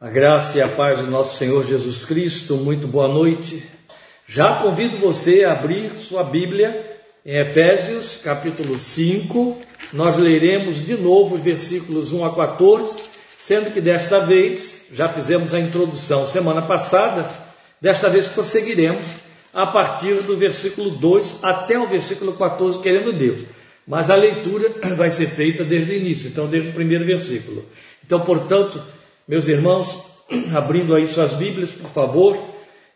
A graça e a paz do nosso Senhor Jesus Cristo, muito boa noite. Já convido você a abrir sua Bíblia em Efésios, capítulo 5. Nós leremos de novo os versículos 1 a 14, sendo que desta vez, já fizemos a introdução semana passada, desta vez prosseguiremos a partir do versículo 2 até o versículo 14, querendo Deus. Mas a leitura vai ser feita desde o início, então desde o primeiro versículo. Então, portanto, meus irmãos, abrindo aí suas Bíblias, por favor,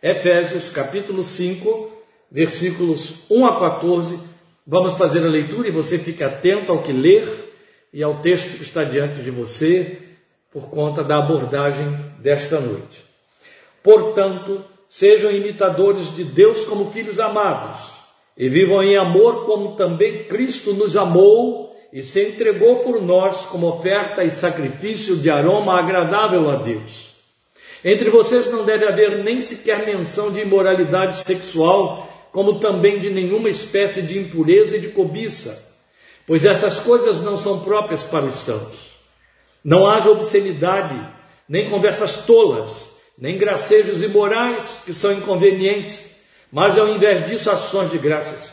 Efésios capítulo 5, versículos 1 a 14. Vamos fazer a leitura e você fique atento ao que ler e ao texto que está diante de você, por conta da abordagem desta noite. Portanto, sejam imitadores de Deus como filhos amados, e vivam em amor como também Cristo nos amou e se entregou por nós como oferta e sacrifício de aroma agradável a Deus. Entre vocês não deve haver nem sequer menção de imoralidade sexual, como também de nenhuma espécie de impureza e de cobiça, pois essas coisas não são próprias para os santos. Não haja obscenidade, nem conversas tolas, nem gracejos imorais que são inconvenientes, mas ao invés disso ações de graças,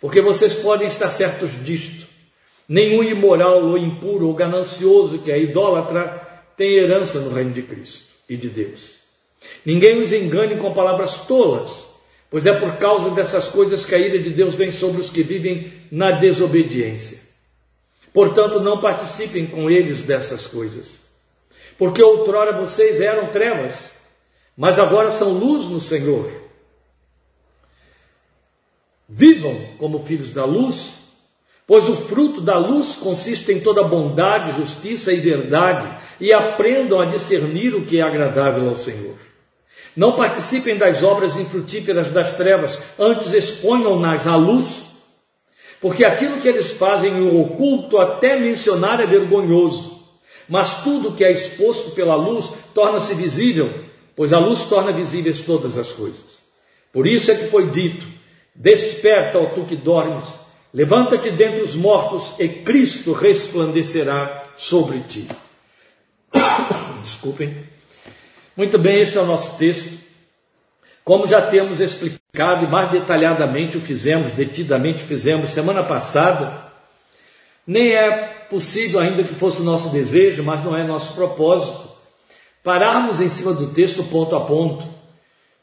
porque vocês podem estar certos disto Nenhum imoral ou impuro ou ganancioso que é idólatra tem herança no reino de Cristo e de Deus. Ninguém os engane com palavras tolas, pois é por causa dessas coisas que a ira de Deus vem sobre os que vivem na desobediência. Portanto, não participem com eles dessas coisas, porque outrora vocês eram trevas, mas agora são luz no Senhor. Vivam como filhos da luz Pois o fruto da luz consiste em toda bondade, justiça e verdade, e aprendam a discernir o que é agradável ao Senhor. Não participem das obras infrutíferas das trevas, antes exponham-nas à luz, porque aquilo que eles fazem no oculto, até mencionar, é vergonhoso. Mas tudo que é exposto pela luz torna-se visível, pois a luz torna visíveis todas as coisas. Por isso é que foi dito: Desperta, ó tu que dormes, Levanta-te dentre os mortos e Cristo resplandecerá sobre ti. Desculpem. Muito bem, esse é o nosso texto. Como já temos explicado e mais detalhadamente o fizemos, detidamente fizemos semana passada, nem é possível, ainda que fosse nosso desejo, mas não é nosso propósito, pararmos em cima do texto ponto a ponto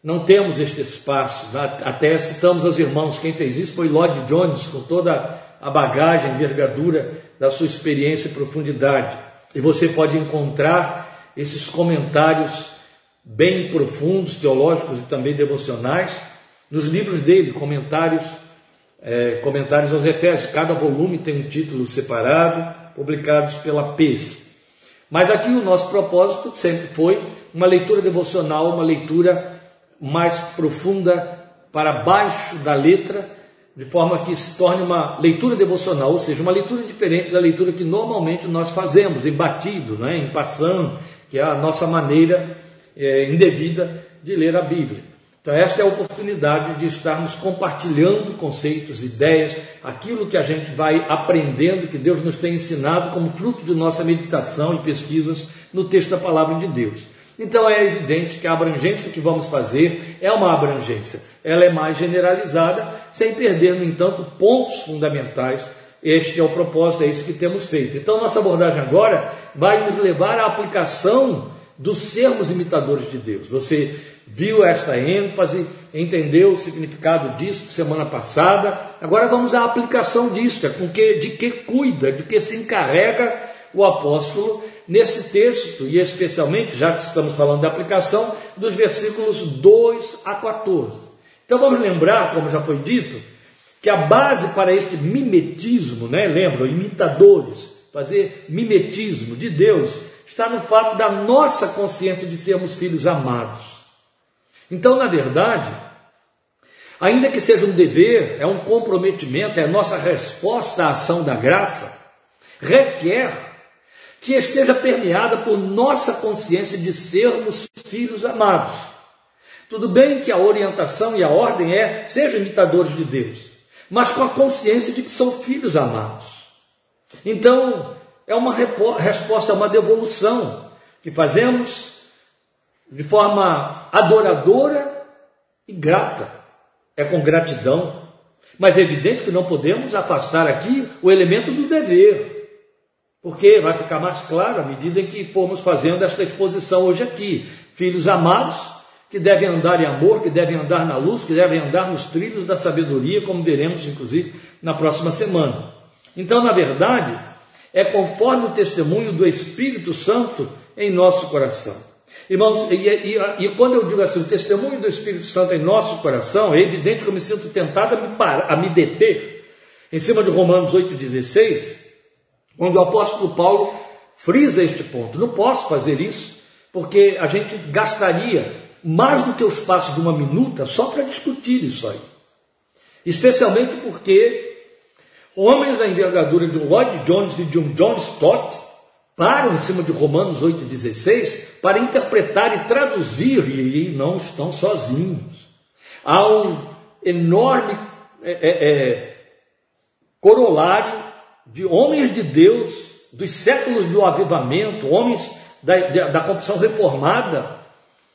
não temos este espaço. Até citamos aos irmãos, quem fez isso foi Lloyd Jones, com toda a bagagem, envergadura da sua experiência e profundidade. E você pode encontrar esses comentários bem profundos, teológicos e também devocionais, nos livros dele, comentários, é, comentários aos Efésios. Cada volume tem um título separado, publicados pela PES. Mas aqui o nosso propósito sempre foi uma leitura devocional, uma leitura mais profunda para baixo da letra, de forma que se torne uma leitura devocional, ou seja, uma leitura diferente da leitura que normalmente nós fazemos, em batido, né, em passando, que é a nossa maneira é, indevida de ler a Bíblia. Então, esta é a oportunidade de estarmos compartilhando conceitos, ideias, aquilo que a gente vai aprendendo, que Deus nos tem ensinado como fruto de nossa meditação e pesquisas no texto da palavra de Deus. Então é evidente que a abrangência que vamos fazer é uma abrangência, ela é mais generalizada, sem perder, no entanto, pontos fundamentais. Este é o propósito, é isso que temos feito. Então, nossa abordagem agora vai nos levar à aplicação dos sermos imitadores de Deus. Você viu esta ênfase, entendeu o significado disso semana passada. Agora vamos à aplicação disso, é com que, de que cuida, de que se encarrega o apóstolo nesse texto, e especialmente, já que estamos falando da aplicação, dos versículos 2 a 14. Então vamos lembrar, como já foi dito, que a base para este mimetismo, né, lembram, imitadores, fazer mimetismo de Deus, está no fato da nossa consciência de sermos filhos amados. Então, na verdade, ainda que seja um dever, é um comprometimento, é a nossa resposta à ação da graça, requer que esteja permeada por nossa consciência de sermos filhos amados. Tudo bem que a orientação e a ordem é sejam imitadores de Deus, mas com a consciência de que são filhos amados. Então, é uma resposta, uma devolução que fazemos de forma adoradora e grata. É com gratidão. Mas é evidente que não podemos afastar aqui o elemento do dever. Porque vai ficar mais claro à medida que formos fazendo esta exposição hoje aqui. Filhos amados, que devem andar em amor, que devem andar na luz, que devem andar nos trilhos da sabedoria, como veremos inclusive na próxima semana. Então, na verdade, é conforme o testemunho do Espírito Santo em nosso coração. Irmãos, e, e, e, quando eu digo assim, o testemunho do Espírito Santo em nosso coração, é evidente que eu me sinto tentado a me, parar, a me deter em cima de Romanos 8,16, onde o apóstolo Paulo frisa este ponto. Não posso fazer isso, porque a gente gastaria mais do que o espaço de uma minuta só para discutir isso aí. Especialmente porque homens da envergadura de um Lloyd Jones e de um John Stott param em cima de Romanos 8,16 para interpretar e traduzir, e não estão sozinhos. Há um enorme é, é, é, corolário de homens de Deus dos séculos do avivamento, homens da, da, da confissão reformada,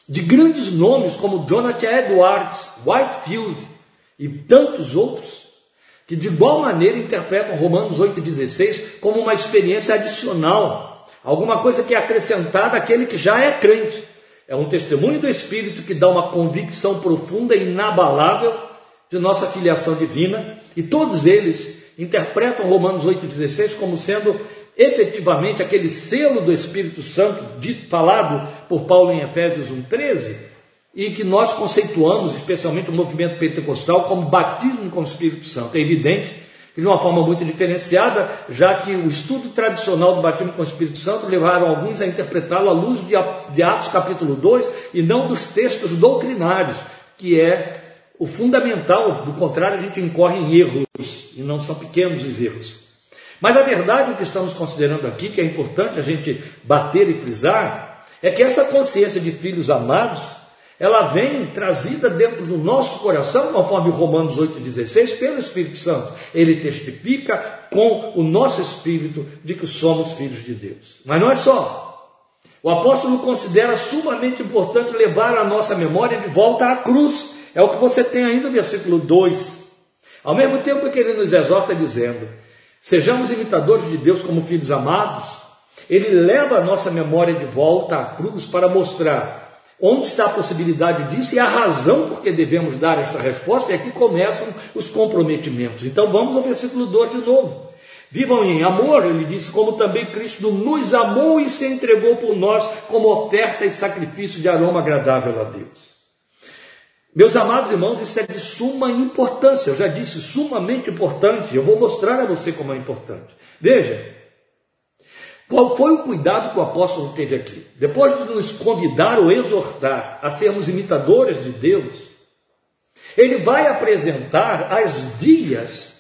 de grandes nomes como Jonathan Edwards, Whitefield e tantos outros, que de igual maneira interpretam Romanos 8,16 como uma experiência adicional, alguma coisa que é acrescentada àquele que já é crente. É um testemunho do Espírito que dá uma convicção profunda e inabalável de nossa filiação divina, e todos eles interpretam Romanos 8,16 como sendo efetivamente aquele selo do Espírito Santo dito, falado por Paulo em Efésios 1,13, e que nós conceituamos, especialmente o movimento pentecostal, como batismo com o Espírito Santo. É evidente que de uma forma muito diferenciada, já que o estudo tradicional do batismo com o Espírito Santo levaram alguns a interpretá-lo à luz de Atos capítulo 2 e não dos textos doutrinários, que é o fundamental, do contrário, a gente incorre em erros, e não são pequenos os erros. Mas a verdade, o que estamos considerando aqui, que é importante a gente bater e frisar, é que essa consciência de filhos amados, ela vem trazida dentro do nosso coração, conforme Romanos 8,16, pelo Espírito Santo. Ele testifica com o nosso espírito de que somos filhos de Deus. Mas não é só. O apóstolo considera sumamente importante levar a nossa memória de volta à cruz. É o que você tem ainda no versículo 2. Ao mesmo tempo que ele nos exorta dizendo: Sejamos imitadores de Deus como filhos amados. Ele leva a nossa memória de volta à cruz para mostrar onde está a possibilidade disso e a razão por que devemos dar esta resposta. E aqui começam os comprometimentos. Então vamos ao versículo 2 de novo. Vivam em amor, ele disse, como também Cristo nos amou e se entregou por nós como oferta e sacrifício de aroma agradável a Deus. Meus amados irmãos, isso é de suma importância. Eu já disse sumamente importante. Eu vou mostrar a você como é importante. Veja, qual foi o cuidado que o apóstolo teve aqui? Depois de nos convidar ou exortar a sermos imitadores de Deus, ele vai apresentar as vias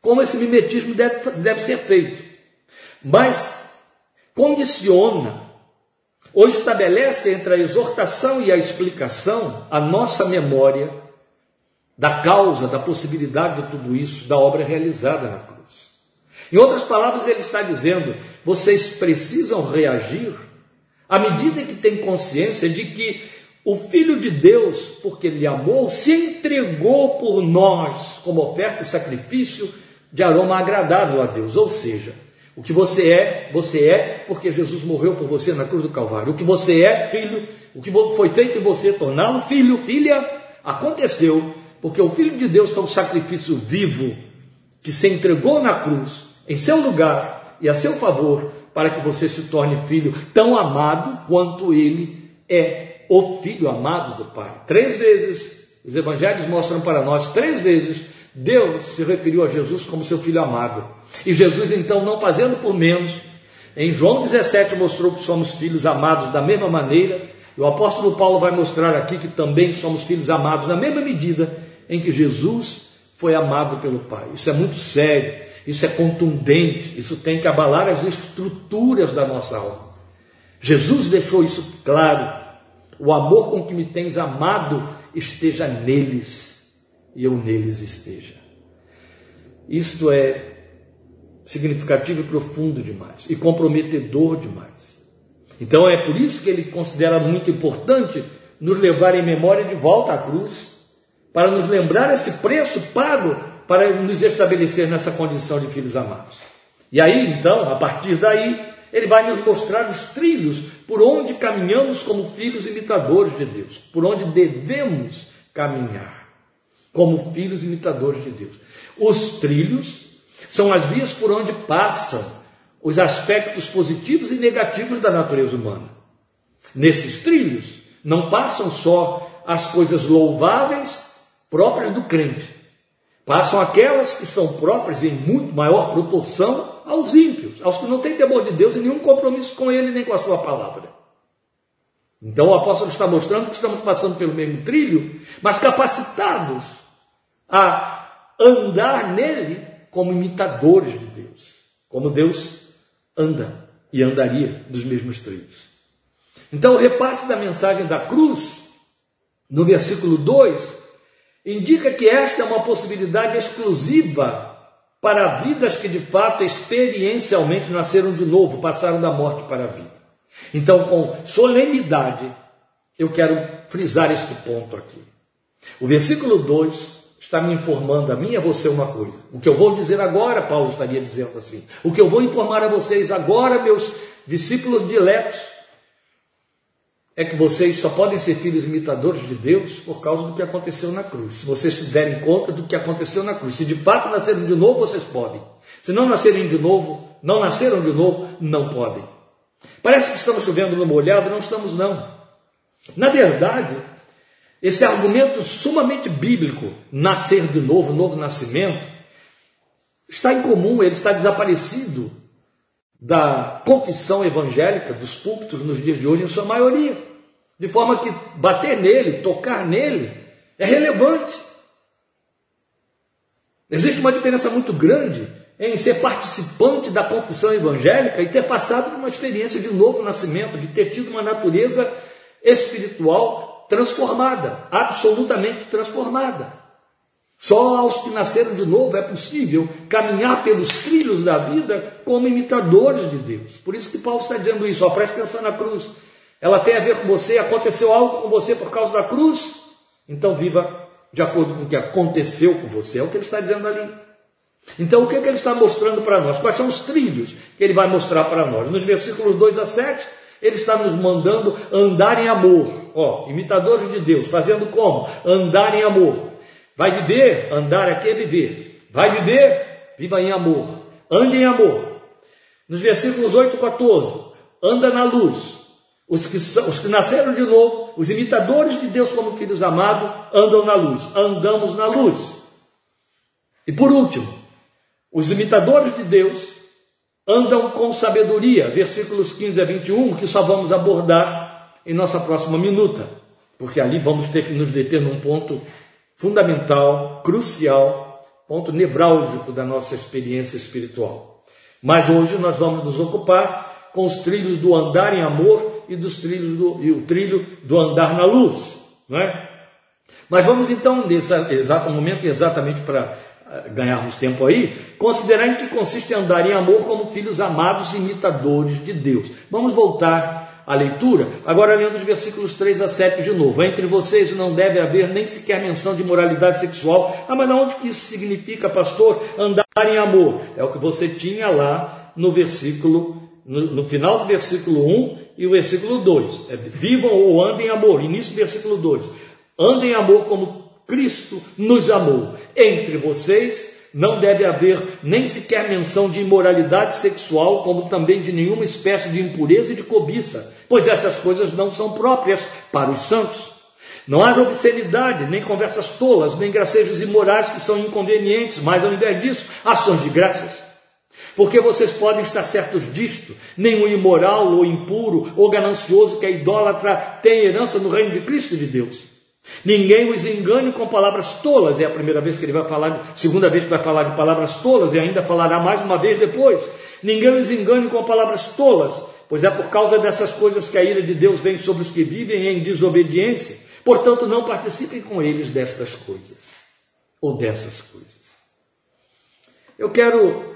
como esse mimetismo deve, deve ser feito. Mas condiciona ou estabelece entre a exortação e a explicação a nossa memória da causa, da possibilidade de tudo isso, da obra realizada na cruz. Em outras palavras, ele está dizendo: vocês precisam reagir à medida que têm consciência de que o Filho de Deus, porque Ele amou, se entregou por nós como oferta e sacrifício de aroma agradável a Deus. Ou seja, o que você é, você é porque Jesus morreu por você na cruz do Calvário. O que você é, filho, o que foi feito em você torná-lo filho, filha, aconteceu porque o Filho de Deus foi um sacrifício vivo que se entregou na cruz em seu lugar e a seu favor para que você se torne filho tão amado quanto ele é o filho amado do Pai. Três vezes os evangelhos mostram para nós três vezes Deus se referiu a Jesus como seu filho amado. E Jesus, então, não fazendo por menos, em João 17 mostrou que somos filhos amados da mesma maneira, e o apóstolo Paulo vai mostrar aqui que também somos filhos amados na mesma medida em que Jesus foi amado pelo Pai. Isso é muito sério, isso é contundente, isso tem que abalar as estruturas da nossa alma. Jesus deixou isso claro. O amor com que me tens amado esteja neles e eu neles esteja. Isto é significativo e profundo demais e comprometedor demais. Então é por isso que ele considera muito importante nos levar em memória de volta à cruz, para nos lembrar esse preço pago para nos estabelecer nessa condição de filhos amados. E aí, então, a partir daí, ele vai nos mostrar os trilhos por onde caminhamos como filhos imitadores de Deus, por onde devemos caminhar como filhos imitadores de Deus. Os trilhos são as vias por onde passam os aspectos positivos e negativos da natureza humana. Nesses trilhos não passam só as coisas louváveis próprias do crente, passam aquelas que são próprias em muito maior proporção aos ímpios, aos que não têm temor de Deus e nenhum compromisso com Ele nem com a Sua palavra. Então o apóstolo está mostrando que estamos passando pelo mesmo trilho, mas capacitados a andar nele como imitadores de Deus, como Deus anda e andaria dos mesmos trilhos. Então o repasse da mensagem da cruz, no versículo 2, indica que esta é uma possibilidade exclusiva para vidas que de fato experiencialmente nasceram de novo, passaram da morte para a vida. Então, com solenidade, eu quero frisar este ponto aqui. O versículo 2 está me informando a mim e a você uma coisa. O que eu vou dizer agora, Paulo estaria dizendo assim. O que eu vou informar a vocês agora, meus discípulos diletos, é que vocês só podem ser filhos imitadores de Deus por causa do que aconteceu na cruz. Se vocês se derem conta do que aconteceu na cruz. Se de fato nasceram de novo, vocês podem. Se não nascerem de novo, não nasceram de novo, não podem. Parece que estamos chovendo no molhado, não estamos não. Na verdade, esse argumento sumamente bíblico, nascer de novo, novo nascimento, está em comum, ele está desaparecido da confissão evangélica, dos púlpitos nos dias de hoje, em sua maioria. De forma que bater nele, tocar nele, é relevante. Existe uma diferença muito grande em ser participante da confissão evangélica e ter passado por uma experiência de novo nascimento, de ter tido uma natureza espiritual transformada, absolutamente transformada. Só aos que nasceram de novo é possível caminhar pelos trilhos da vida como imitadores de Deus. Por isso que Paulo está dizendo isso, ó, preste atenção na cruz. Ela tem a ver com você, aconteceu algo com você por causa da cruz, então viva de acordo com o que aconteceu com você, é o que ele está dizendo ali. Então, o que, é que ele está mostrando para nós? Quais são os trilhos que ele vai mostrar para nós? Nos versículos 2 a 7, ele está nos mandando andar em amor, ó, imitadores de Deus, fazendo como? Andar em amor. Vai viver, andar aqui é viver. Vai viver, viva em amor. Ande em amor. Nos versículos 8 e 14, anda na luz. Os que, são, os que nasceram de novo, os imitadores de Deus como filhos amados, andam na luz. Andamos na luz. E por último, os imitadores de Deus andam com sabedoria. Versículos 15 a 21, que só vamos abordar em nossa próxima minuta, porque ali vamos ter que nos deter num ponto fundamental, crucial, ponto nevrálgico da nossa experiência espiritual. Mas hoje nós vamos nos ocupar com os trilhos do andar em amor e dos trilhos do e o trilho do andar na luz, não é? Mas vamos então nesse exato momento exatamente para ganharmos tempo aí, considerar em que consiste andar em amor como filhos amados imitadores de Deus. Vamos voltar a leitura, agora lendo os versículos 3 a 7 de novo. Entre vocês não deve haver nem sequer menção de moralidade sexual. Ah, mas onde que isso significa, pastor? Andar em amor. É o que você tinha lá no versículo, no, no final do versículo 1 e o versículo 2. É, Vivam ou andem em amor. Início do versículo 2. Andem em amor como Cristo nos amou. Entre vocês não deve haver nem sequer menção de imoralidade sexual, como também de nenhuma espécie de impureza e de cobiça, pois essas coisas não são próprias para os santos. Não haja obscenidade, nem conversas tolas, nem gracejos imorais que são inconvenientes, mas ao invés disso, ações de graças. Porque vocês podem estar certos disto: nenhum imoral ou impuro ou ganancioso que é idólatra tem herança no reino de Cristo de Deus. Ninguém os engane com palavras tolas. É a primeira vez que ele vai falar, segunda vez que vai falar de palavras tolas e ainda falará mais uma vez depois. Ninguém os engane com palavras tolas, pois é por causa dessas coisas que a ira de Deus vem sobre os que vivem em desobediência. Portanto, não participem com eles destas coisas ou dessas coisas. Eu quero,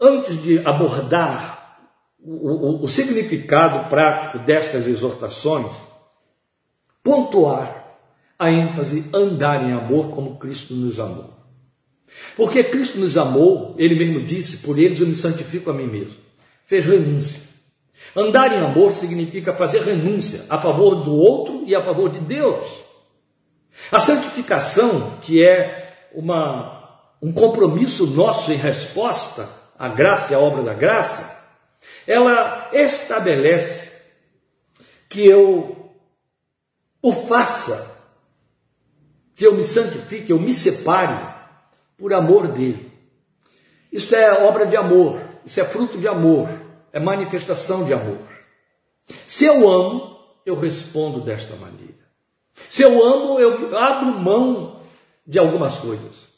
antes de abordar o, o, o significado prático destas exortações, pontuar a ênfase andar em amor como Cristo nos amou. Porque Cristo nos amou, ele mesmo disse, por eles eu me santifico a mim mesmo. Fez renúncia. Andar em amor significa fazer renúncia a favor do outro e a favor de Deus. A santificação, que é uma, um compromisso nosso em resposta à graça e à obra da graça, ela estabelece que eu o faça, que eu me santifique, eu me separe por amor dele. Isso é obra de amor, isso é fruto de amor, é manifestação de amor. Se eu amo, eu respondo desta maneira. Se eu amo, eu abro mão de algumas coisas.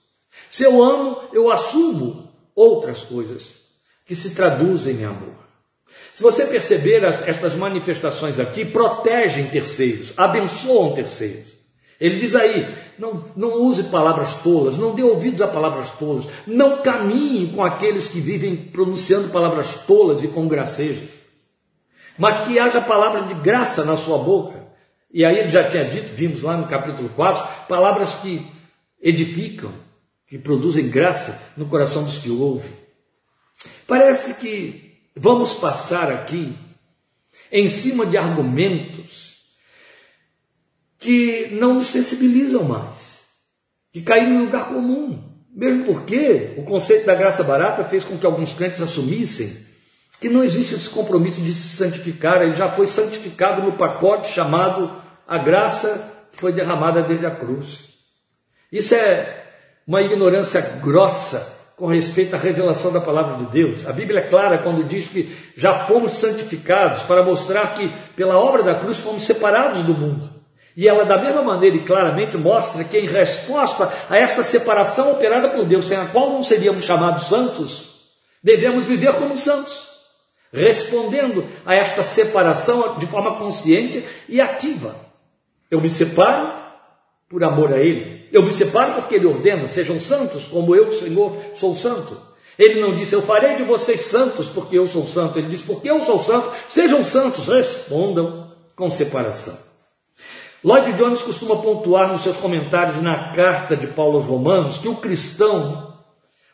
Se eu amo, eu assumo outras coisas que se traduzem em amor. Se você perceber, estas manifestações aqui protegem terceiros, abençoam terceiros. Ele diz aí: não, não use palavras tolas, não dê ouvidos a palavras tolas, não caminhe com aqueles que vivem pronunciando palavras tolas e com gracejos, mas que haja palavras de graça na sua boca. E aí ele já tinha dito, vimos lá no capítulo 4, palavras que edificam, que produzem graça no coração dos que ouvem. Parece que vamos passar aqui em cima de argumentos que não nos sensibilizam mais, que caíram em lugar comum. Mesmo porque o conceito da graça barata fez com que alguns crentes assumissem que não existe esse compromisso de se santificar, ele já foi santificado no pacote chamado a graça que foi derramada desde a cruz. Isso é uma ignorância grossa com respeito à revelação da palavra de Deus. A Bíblia é clara quando diz que já fomos santificados para mostrar que pela obra da cruz fomos separados do mundo. E ela, da mesma maneira e claramente, mostra que, em resposta a esta separação operada por Deus, sem a qual não seríamos chamados santos, devemos viver como santos, respondendo a esta separação de forma consciente e ativa. Eu me separo por amor a Ele. Eu me separo porque Ele ordena, sejam santos, como eu, Senhor, sou santo. Ele não disse, eu farei de vocês santos porque eu sou santo. Ele disse, porque eu sou santo, sejam santos, respondam com separação. Lloyd Jones costuma pontuar nos seus comentários na carta de Paulo aos Romanos que o cristão,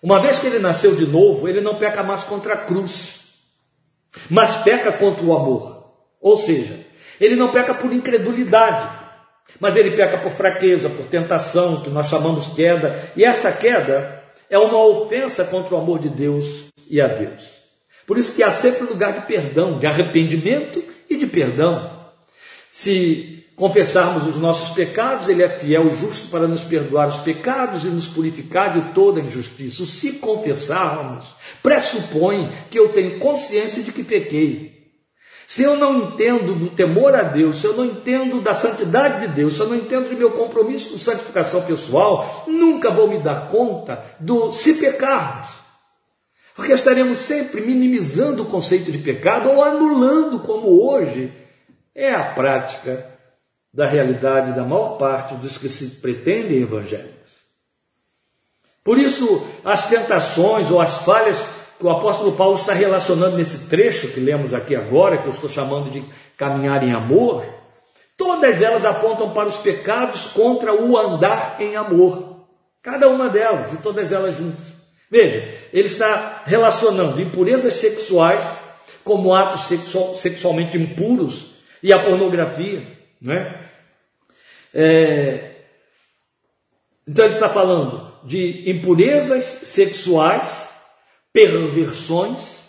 uma vez que ele nasceu de novo, ele não peca mais contra a cruz, mas peca contra o amor. Ou seja, ele não peca por incredulidade, mas ele peca por fraqueza, por tentação, que nós chamamos queda, e essa queda é uma ofensa contra o amor de Deus e a Deus. Por isso que há sempre lugar de perdão, de arrependimento e de perdão. Se confessarmos os nossos pecados, Ele é fiel e justo para nos perdoar os pecados e nos purificar de toda injustiça. Se confessarmos, pressupõe que eu tenho consciência de que pequei. Se eu não entendo do temor a Deus, se eu não entendo da santidade de Deus, se eu não entendo do meu compromisso com santificação pessoal, nunca vou me dar conta do se pecarmos. Porque estaremos sempre minimizando o conceito de pecado ou anulando, como hoje é a prática da realidade da maior parte dos que se pretendem evangélicos. Por isso, as tentações ou as falhas que o apóstolo Paulo está relacionando nesse trecho que lemos aqui agora, que eu estou chamando de caminhar em amor, todas elas apontam para os pecados contra o andar em amor. Cada uma delas, e todas elas juntas. Veja, ele está relacionando impurezas sexuais como atos sexual, sexualmente impuros e a pornografia né? É, então ele está falando de impurezas sexuais, perversões.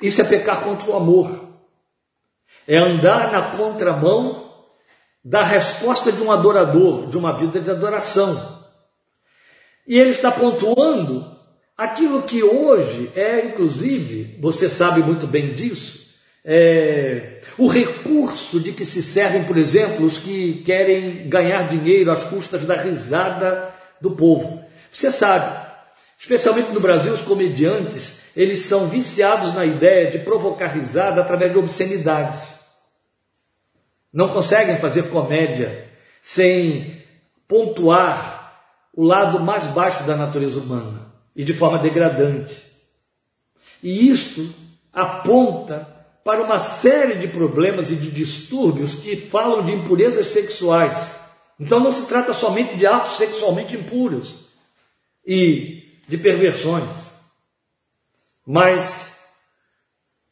Isso é pecar contra o amor. É andar na contramão da resposta de um adorador, de uma vida de adoração. E ele está pontuando aquilo que hoje é, inclusive, você sabe muito bem disso, é, o recurso de que se servem, por exemplo, os que querem ganhar dinheiro às custas da risada do povo. Você sabe, especialmente no Brasil, os comediantes, eles são viciados na ideia de provocar risada através de obscenidades. Não conseguem fazer comédia sem pontuar o lado mais baixo da natureza humana e de forma degradante. E isto aponta para uma série de problemas e de distúrbios que falam de impurezas sexuais. Então não se trata somente de atos sexualmente impuros e de perversões, mas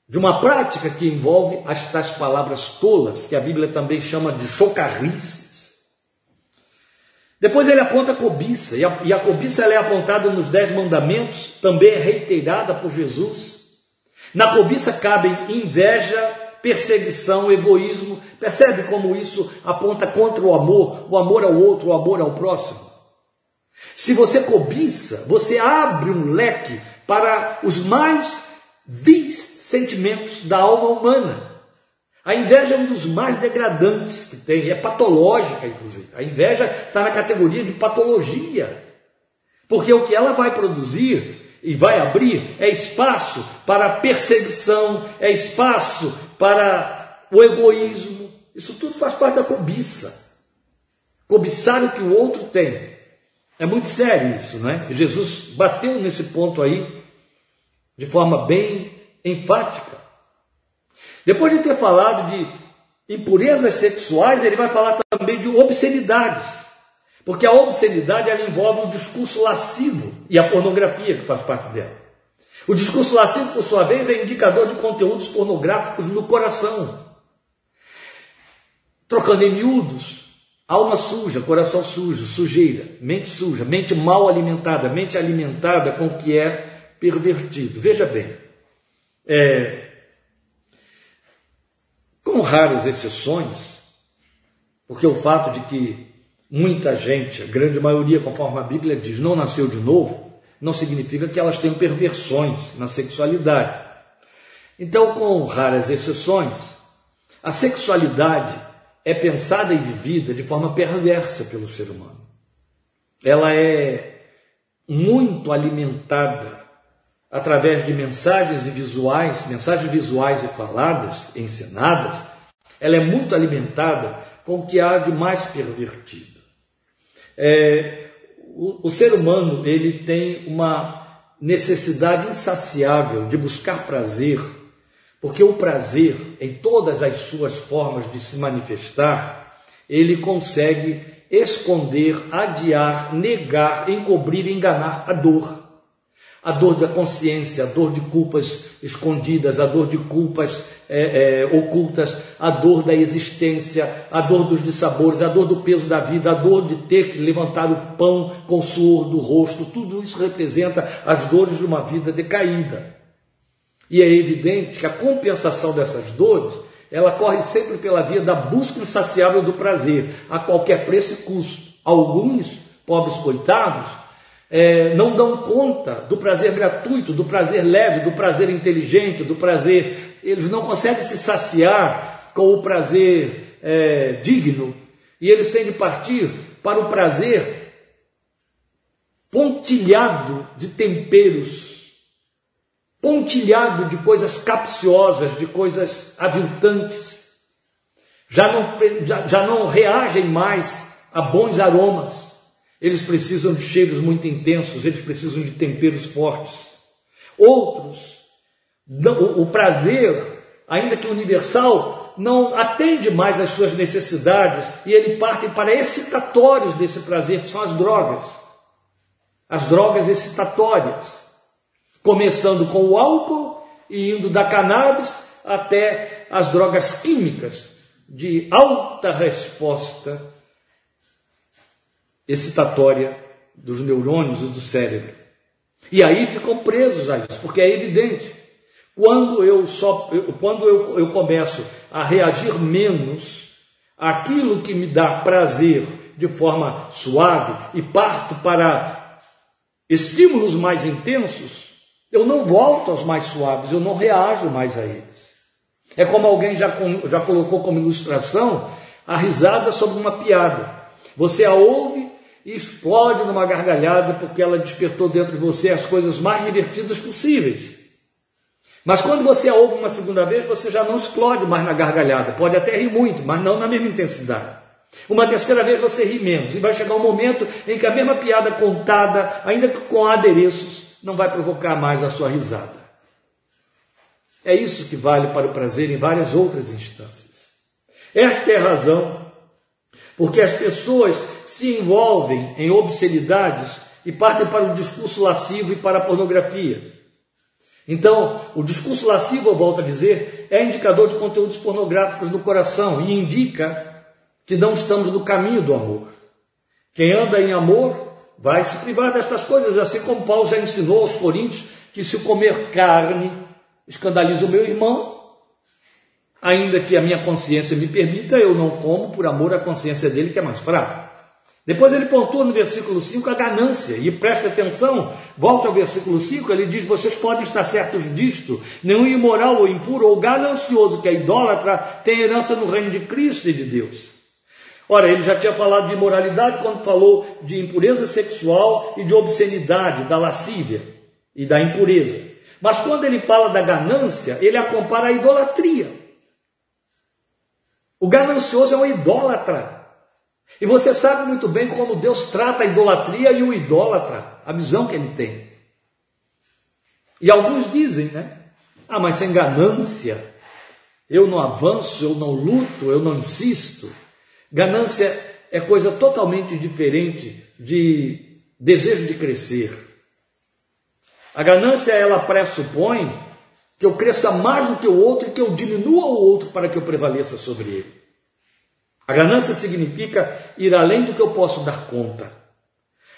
de uma prática que envolve as tais palavras tolas, que a Bíblia também chama de chocarrices. Depois ele aponta a cobiça, e a, e a cobiça é apontada nos Dez Mandamentos, também é reiterada por Jesus. Na cobiça cabem inveja, perseguição, egoísmo. Percebe como isso aponta contra o amor, o amor ao outro, o amor ao próximo? Se você cobiça, você abre um leque para os mais vis sentimentos da alma humana. A inveja é um dos mais degradantes que tem, é patológica, inclusive. A inveja está na categoria de patologia. Porque o que ela vai produzir e vai abrir é espaço para perseguição, é espaço para o egoísmo. Isso tudo faz parte da cobiça. Cobiçar o que o outro tem. É muito sério isso, não é? Jesus bateu nesse ponto aí de forma bem enfática. Depois de ter falado de impurezas sexuais, ele vai falar também de obscenidades. Porque a obscenidade ela envolve o discurso lascivo e a pornografia que faz parte dela. O discurso lascivo, por sua vez, é indicador de conteúdos pornográficos no coração. Trocando em miúdos, alma suja, coração sujo, sujeira, mente suja, mente mal alimentada, mente alimentada com o que é pervertido. Veja bem, é, com raras exceções, porque o fato de que muita gente, a grande maioria, conforme a Bíblia diz, não nasceu de novo, não significa que elas tenham perversões na sexualidade. Então, com raras exceções, a sexualidade é pensada e vivida de forma perversa pelo ser humano. Ela é muito alimentada através de mensagens e visuais, mensagens visuais e faladas, ensinadas, ela é muito alimentada com o que há de mais pervertido. É, o, o ser humano ele tem uma necessidade insaciável de buscar prazer, porque o prazer, em todas as suas formas de se manifestar, ele consegue esconder, adiar, negar, encobrir, enganar a dor a dor da consciência, a dor de culpas escondidas, a dor de culpas é, é, ocultas, a dor da existência, a dor dos dissabores, a dor do peso da vida, a dor de ter que levantar o pão com o suor do rosto, tudo isso representa as dores de uma vida decaída. E é evidente que a compensação dessas dores, ela corre sempre pela via da busca insaciável do prazer, a qualquer preço e custo. Alguns, pobres coitados, é, não dão conta do prazer gratuito, do prazer leve, do prazer inteligente, do prazer. Eles não conseguem se saciar com o prazer é, digno e eles têm de partir para o prazer pontilhado de temperos, pontilhado de coisas capciosas, de coisas aviltantes. Já não, já, já não reagem mais a bons aromas eles precisam de cheiros muito intensos, eles precisam de temperos fortes. Outros, o prazer, ainda que universal, não atende mais às suas necessidades e ele parte para excitatórios desse prazer, que são as drogas. As drogas excitatórias. Começando com o álcool e indo da cannabis até as drogas químicas de alta resposta excitatória dos neurônios e do cérebro. E aí ficam presos a isso, porque é evidente. Quando eu só quando eu, eu começo a reagir menos àquilo que me dá prazer de forma suave e parto para estímulos mais intensos, eu não volto aos mais suaves, eu não reajo mais a eles. É como alguém já, já colocou como ilustração a risada sobre uma piada. Você a ouve e explode numa gargalhada porque ela despertou dentro de você as coisas mais divertidas possíveis. Mas quando você a ouve uma segunda vez, você já não explode mais na gargalhada. Pode até rir muito, mas não na mesma intensidade. Uma terceira vez você ri menos. E vai chegar um momento em que a mesma piada contada, ainda que com adereços, não vai provocar mais a sua risada. É isso que vale para o prazer em várias outras instâncias. Esta é a razão porque as pessoas se envolvem em obscenidades e partem para o discurso lascivo e para a pornografia. Então, o discurso lascivo, eu volto a dizer, é indicador de conteúdos pornográficos no coração e indica que não estamos no caminho do amor. Quem anda em amor vai se privar destas coisas, assim como Paulo já ensinou aos Coríntios que se comer carne escandaliza o meu irmão, ainda que a minha consciência me permita, eu não como por amor à consciência dele que é mais fraca. Depois ele pontua no versículo 5 a ganância, e preste atenção, volta ao versículo 5, ele diz: Vocês podem estar certos disto, nenhum imoral ou impuro ou ganancioso que é idólatra tem herança no reino de Cristo e de Deus. Ora, ele já tinha falado de imoralidade quando falou de impureza sexual e de obscenidade, da lascívia e da impureza. Mas quando ele fala da ganância, ele a compara à idolatria. O ganancioso é um idólatra. E você sabe muito bem como Deus trata a idolatria e o idólatra, a visão que ele tem. E alguns dizem, né? Ah, mas sem ganância, eu não avanço, eu não luto, eu não insisto. Ganância é coisa totalmente diferente de desejo de crescer. A ganância, ela pressupõe que eu cresça mais do que o outro e que eu diminua o outro para que eu prevaleça sobre ele. A ganância significa ir além do que eu posso dar conta.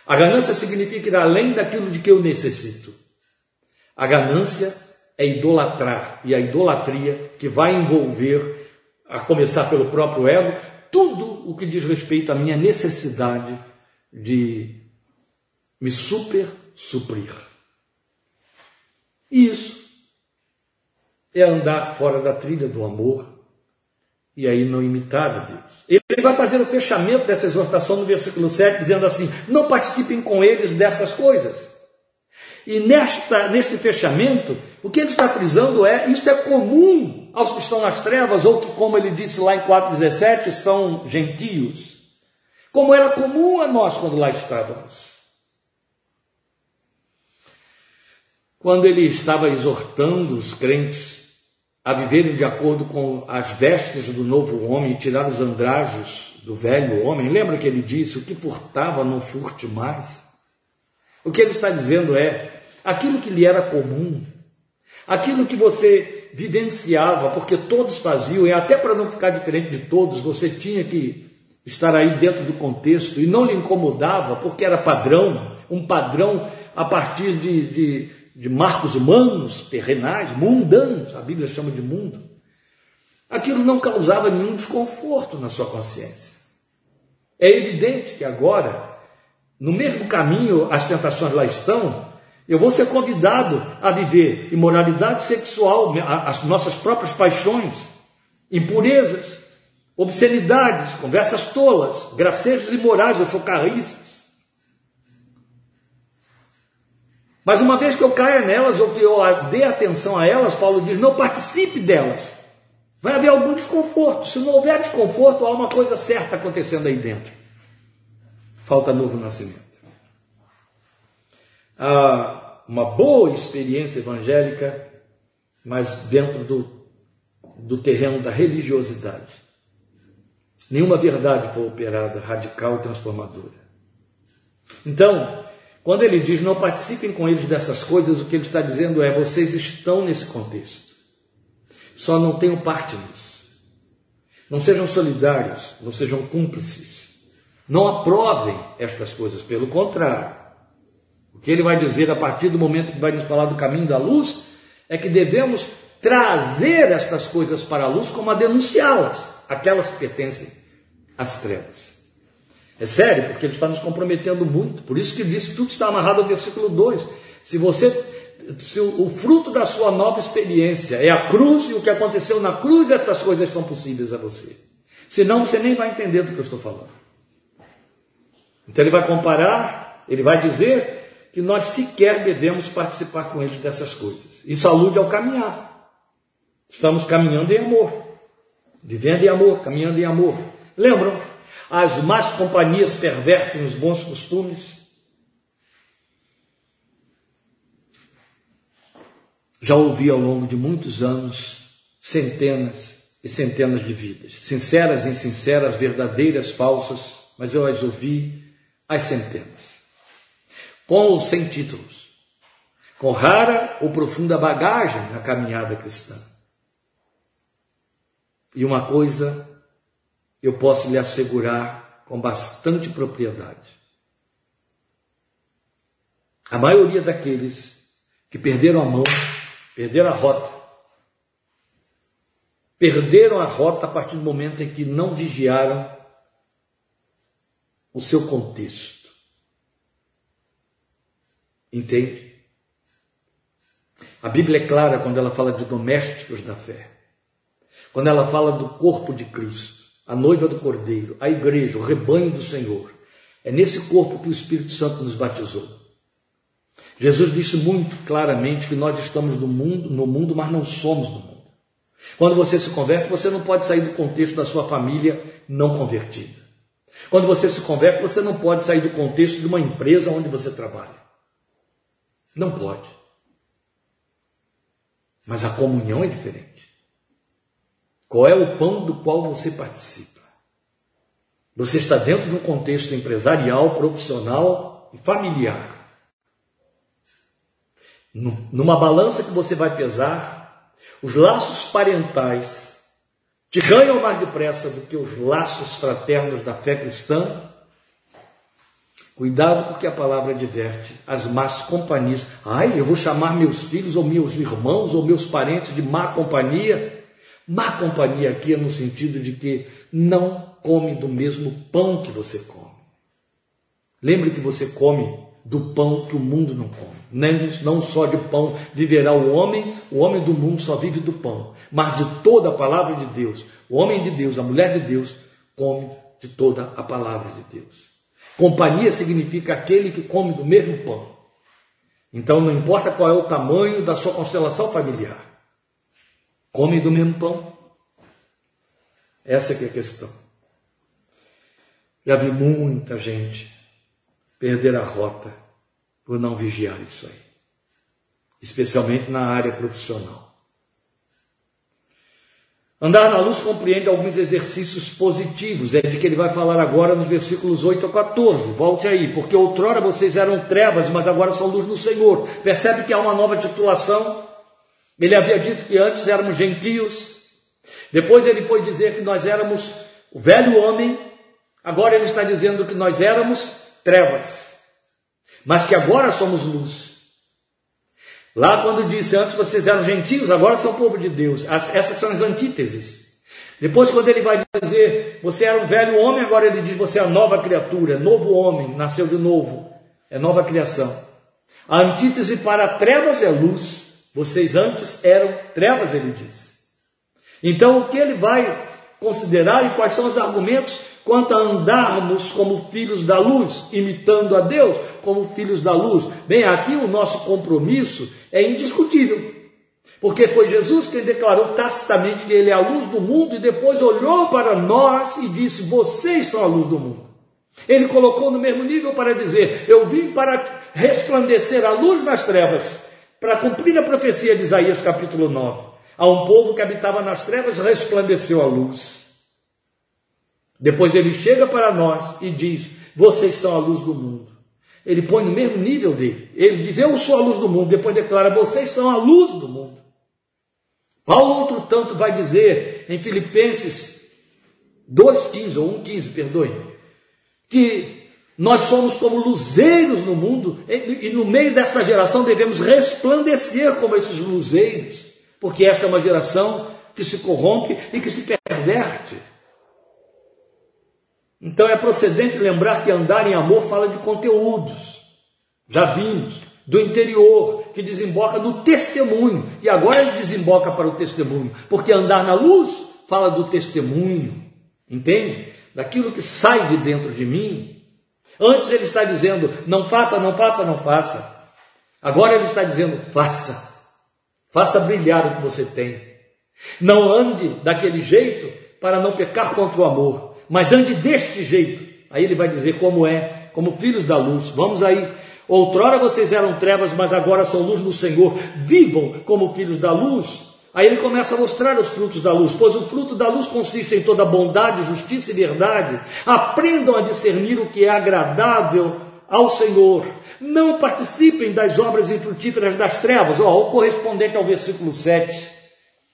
A ganância significa ir além daquilo de que eu necessito. A ganância é idolatrar, e a idolatria que vai envolver, a começar pelo próprio ego, tudo o que diz respeito à minha necessidade de me super suprir. Isso é andar fora da trilha do amor e aí não imitar a Deus. Ele vai fazer o fechamento dessa exortação no versículo 7, dizendo assim: não participem com eles dessas coisas. E nesta, neste fechamento, o que ele está frisando é: isto é comum aos que estão nas trevas, ou que, como ele disse lá em 4,17, são gentios, como era comum a nós quando lá estávamos. Quando ele estava exortando os crentes a viverem de acordo com as vestes do novo homem e tirar os andrajos do velho homem. Lembra que ele disse: o que furtava, não furte mais? O que ele está dizendo é: aquilo que lhe era comum, aquilo que você vivenciava, porque todos faziam, e até para não ficar diferente de todos, você tinha que estar aí dentro do contexto e não lhe incomodava, porque era padrão, um padrão a partir de, de de marcos humanos, terrenais, mundanos, a Bíblia chama de mundo, aquilo não causava nenhum desconforto na sua consciência. É evidente que agora, no mesmo caminho as tentações lá estão, eu vou ser convidado a viver imoralidade sexual, as nossas próprias paixões, impurezas, obscenidades, conversas tolas, gracejos imorais ou chocarrices, Mas uma vez que eu caia nelas ou que eu dê atenção a elas, Paulo diz: não participe delas. Vai haver algum desconforto. Se não houver desconforto, há uma coisa certa acontecendo aí dentro. Falta novo nascimento. Há uma boa experiência evangélica, mas dentro do, do terreno da religiosidade. Nenhuma verdade foi operada radical transformadora. Então, quando ele diz não participem com eles dessas coisas, o que ele está dizendo é: vocês estão nesse contexto, só não tenham parte nisso. Não sejam solidários, não sejam cúmplices, não aprovem estas coisas, pelo contrário. O que ele vai dizer a partir do momento que vai nos falar do caminho da luz é que devemos trazer estas coisas para a luz como a denunciá-las, aquelas que pertencem às trevas. É sério, porque ele está nos comprometendo muito. Por isso que disse tudo está amarrado ao versículo 2. Se você, se o, fruto da sua nova experiência é a cruz e o que aconteceu na cruz, essas coisas são possíveis a você. Senão você nem vai entender do que eu estou falando. Então ele vai comparar, ele vai dizer que nós sequer devemos participar com eles dessas coisas. Isso alude ao caminhar. Estamos caminhando em amor, vivendo em amor, caminhando em amor. Lembram? As más companhias pervertem os bons costumes. já ouvi ao longo de muitos anos centenas e centenas de vidas, sinceras e insinceras, verdadeiras, falsas, mas eu as ouvi às centenas, com ou sem títulos, com rara ou profunda bagagem na caminhada cristã. E uma coisa eu posso lhe assegurar com bastante propriedade. A maioria daqueles que perderam a mão, perderam a rota, perderam a rota a partir do momento em que não vigiaram o seu contexto. Entende? A Bíblia é clara quando ela fala de domésticos da fé. Quando ela fala do corpo de Cristo, a noiva do Cordeiro, a igreja, o rebanho do Senhor. É nesse corpo que o Espírito Santo nos batizou. Jesus disse muito claramente que nós estamos no mundo, no mundo, mas não somos do mundo. Quando você se converte, você não pode sair do contexto da sua família não convertida. Quando você se converte, você não pode sair do contexto de uma empresa onde você trabalha. Não pode. Mas a comunhão é diferente. Qual é o pão do qual você participa? Você está dentro de um contexto empresarial, profissional e familiar. Numa balança que você vai pesar, os laços parentais te ganham mais depressa do que os laços fraternos da fé cristã. Cuidado, porque a palavra adverte as más companhias. Ai, eu vou chamar meus filhos, ou meus irmãos, ou meus parentes de má companhia. Má companhia aqui é no sentido de que não come do mesmo pão que você come. Lembre que você come do pão que o mundo não come. Nem, não só de pão viverá o homem, o homem do mundo só vive do pão, mas de toda a palavra de Deus. O homem de Deus, a mulher de Deus, come de toda a palavra de Deus. Companhia significa aquele que come do mesmo pão. Então não importa qual é o tamanho da sua constelação familiar, come do mesmo pão. Essa é, é a questão. Já vi muita gente perder a rota por não vigiar isso aí, especialmente na área profissional. Andar na luz compreende alguns exercícios positivos, é de que ele vai falar agora nos versículos 8 a 14. Volte aí, porque outrora vocês eram trevas, mas agora são luz no Senhor. Percebe que há uma nova titulação? Ele havia dito que antes éramos gentios, depois ele foi dizer que nós éramos o velho homem, agora ele está dizendo que nós éramos trevas, mas que agora somos luz. Lá quando disse antes vocês eram gentios, agora são povo de Deus. As, essas são as antíteses. Depois, quando ele vai dizer, você era um velho homem, agora ele diz, você é nova criatura, novo homem, nasceu de novo, é nova criação. A antítese para trevas é luz. Vocês antes eram trevas, ele diz. Então, o que ele vai considerar e quais são os argumentos quanto a andarmos como filhos da luz, imitando a Deus como filhos da luz. Bem, aqui o nosso compromisso é indiscutível, porque foi Jesus quem declarou tacitamente que Ele é a luz do mundo e depois olhou para nós e disse: Vocês são a luz do mundo. Ele colocou no mesmo nível para dizer: Eu vim para resplandecer a luz nas trevas, para cumprir a profecia de Isaías capítulo 9. A um povo que habitava nas trevas resplandeceu a luz. Depois ele chega para nós e diz: Vocês são a luz do mundo. Ele põe no mesmo nível dele. Ele diz: Eu sou a luz do mundo. Depois declara: Vocês são a luz do mundo. Paulo, outro tanto, vai dizer em Filipenses 2,15 ou 1,15, perdoe, que nós somos como luzeiros no mundo e no meio dessa geração devemos resplandecer como esses luzeiros, porque esta é uma geração que se corrompe e que se perverte. Então é procedente lembrar que andar em amor fala de conteúdos, já vimos, do interior, que desemboca no testemunho, e agora ele desemboca para o testemunho, porque andar na luz fala do testemunho, entende? Daquilo que sai de dentro de mim. Antes ele está dizendo, não faça, não faça, não faça. Agora ele está dizendo, faça, faça brilhar o que você tem. Não ande daquele jeito para não pecar contra o amor mas ande deste jeito. Aí ele vai dizer como é, como filhos da luz. Vamos aí, Outrora vocês eram trevas, mas agora são luz no Senhor. Vivam como filhos da luz. Aí ele começa a mostrar os frutos da luz, pois o fruto da luz consiste em toda bondade, justiça e verdade. Aprendam a discernir o que é agradável ao Senhor. Não participem das obras infrutíferas das trevas. Ó, o correspondente ao versículo 7.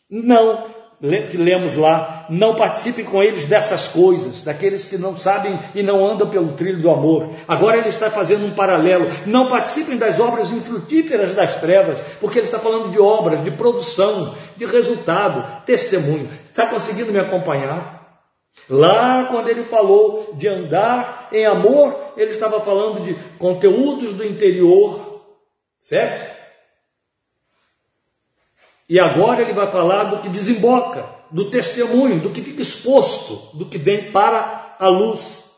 Não que lemos lá, não participem com eles dessas coisas, daqueles que não sabem e não andam pelo trilho do amor. Agora ele está fazendo um paralelo. Não participem das obras infrutíferas das trevas, porque ele está falando de obras, de produção, de resultado, testemunho. Está conseguindo me acompanhar? Lá, quando ele falou de andar em amor, ele estava falando de conteúdos do interior, certo? E agora ele vai falar do que desemboca, do testemunho, do que fica exposto, do que vem para a luz.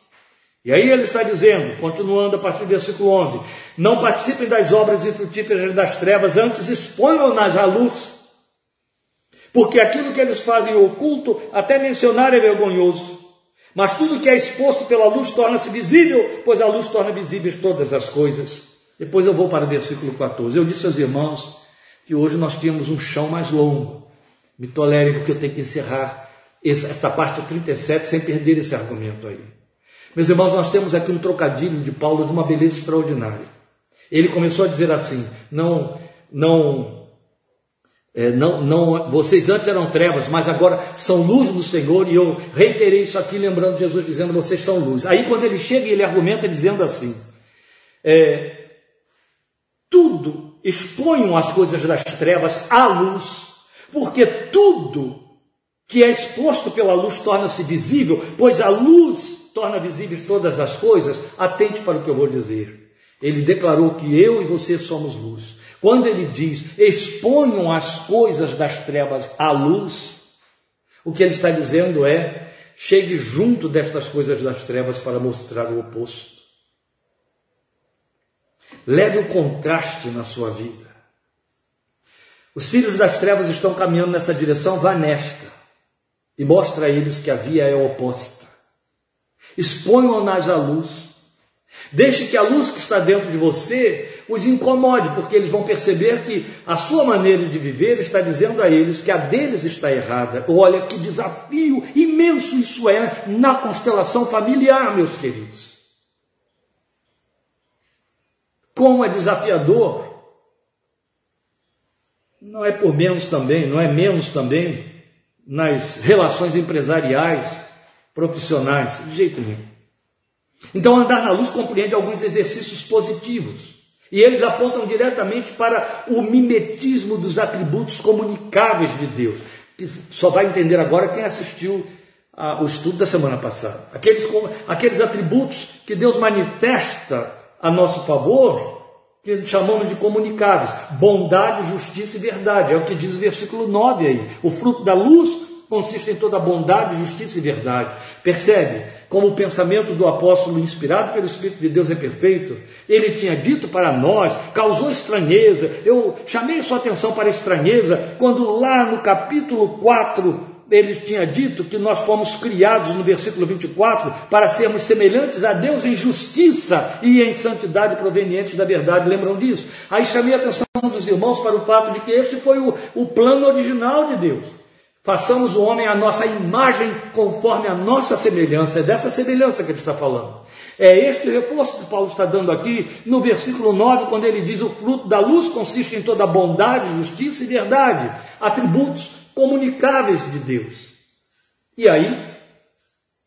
E aí ele está dizendo, continuando a partir do versículo 11: Não participem das obras infrutíferas das trevas, antes exponham-nas à luz. Porque aquilo que eles fazem oculto, até mencionar é vergonhoso. Mas tudo que é exposto pela luz torna-se visível, pois a luz torna visíveis todas as coisas. Depois eu vou para o versículo 14. Eu disse aos irmãos que hoje nós tínhamos um chão mais longo. Me tolerem, porque eu tenho que encerrar essa parte 37 sem perder esse argumento aí. Meus irmãos, nós temos aqui um trocadilho de Paulo de uma beleza extraordinária. Ele começou a dizer assim: não, não, é, não, não, vocês antes eram trevas, mas agora são luz do Senhor, e eu reiterei isso aqui, lembrando Jesus dizendo: vocês são luz. Aí, quando ele chega, ele argumenta dizendo assim: é, tudo exponham as coisas das trevas à luz, porque tudo que é exposto pela luz torna-se visível, pois a luz torna visíveis todas as coisas. Atente para o que eu vou dizer. Ele declarou que eu e você somos luz. Quando ele diz exponham as coisas das trevas à luz, o que ele está dizendo é chegue junto destas coisas das trevas para mostrar o oposto. Leve o contraste na sua vida. Os filhos das trevas estão caminhando nessa direção, vá nesta. E mostra a eles que a via é oposta. Exponham-nas à luz. Deixe que a luz que está dentro de você os incomode, porque eles vão perceber que a sua maneira de viver está dizendo a eles que a deles está errada. Olha que desafio imenso isso é na constelação familiar, meus queridos como é desafiador, não é por menos também, não é menos também nas relações empresariais, profissionais, de jeito nenhum. Então, andar na luz compreende alguns exercícios positivos. E eles apontam diretamente para o mimetismo dos atributos comunicáveis de Deus. Que só vai entender agora quem assistiu a, o estudo da semana passada. Aqueles, aqueles atributos que Deus manifesta a nosso favor, que chamamos de comunicáveis: bondade, justiça e verdade. É o que diz o versículo 9 aí. O fruto da luz consiste em toda bondade, justiça e verdade. Percebe? Como o pensamento do apóstolo, inspirado pelo Espírito de Deus, é perfeito, ele tinha dito para nós, causou estranheza. Eu chamei sua atenção para a estranheza quando, lá no capítulo 4 ele tinha dito que nós fomos criados, no versículo 24, para sermos semelhantes a Deus em justiça e em santidade provenientes da verdade. Lembram disso? Aí chamei a atenção dos irmãos para o fato de que esse foi o, o plano original de Deus. Façamos o homem a nossa imagem conforme a nossa semelhança. É dessa semelhança que ele está falando. É este reforço que Paulo está dando aqui no versículo 9, quando ele diz: O fruto da luz consiste em toda bondade, justiça e verdade, atributos comunicáveis de Deus. E aí,